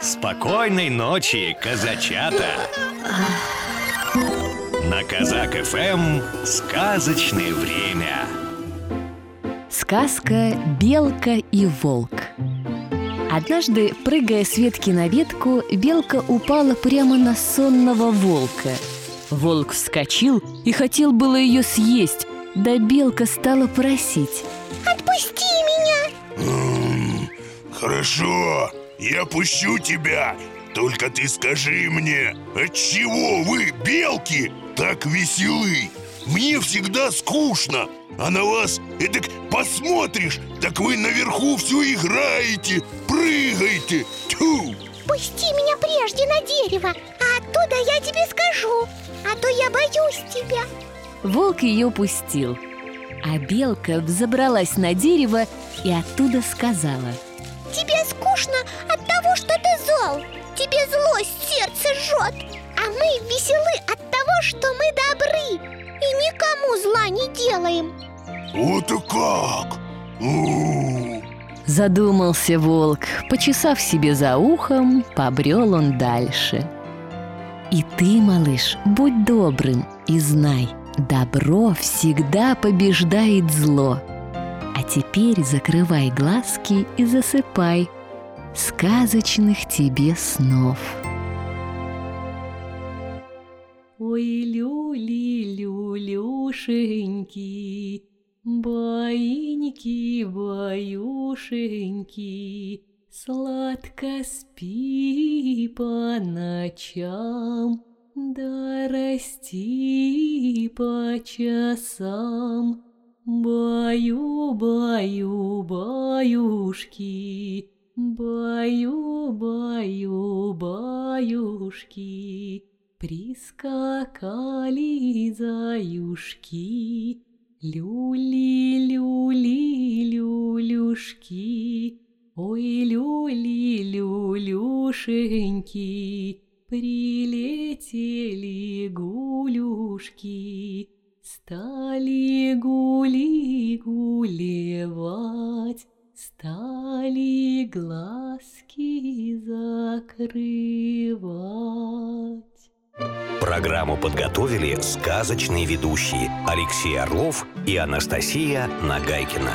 Спокойной ночи, казачата! На Казак ФМ сказочное время. Сказка «Белка и волк» Однажды, прыгая с ветки на ветку, белка упала прямо на сонного волка. Волк вскочил и хотел было ее съесть, да белка стала просить. Отпусти меня! Хорошо, я пущу тебя. Только ты скажи мне, отчего вы, белки, так веселы? Мне всегда скучно, а на вас, эдак посмотришь, так вы наверху все играете, прыгаете. Тьфу! Пусти меня прежде на дерево, а оттуда я тебе скажу, а то я боюсь тебя. Волк ее пустил, а белка взобралась на дерево и оттуда сказала скучно от того, что ты зол. Тебе злость сердце жжет. А мы веселы от того, что мы добры и никому зла не делаем. Вот и как! У, Задумался волк, почесав себе за ухом, побрел он дальше. И ты, малыш, будь добрым и знай, добро всегда побеждает зло. А теперь закрывай глазки и засыпай. Сказочных тебе снов. Ой, люли, люлюшеньки, Баиньки, баюшеньки, Сладко спи по ночам, Да расти по часам. Баю, баю, баюшки, Баю, баю, баюшки, Прискакали заюшки, Люли, люли, люлюшки, Ой, люли, люлюшеньки, Прилетели гулюшки, Стали гули гулевать, Стали глазки закрывать. Программу подготовили сказочные ведущие Алексей Орлов и Анастасия Нагайкина.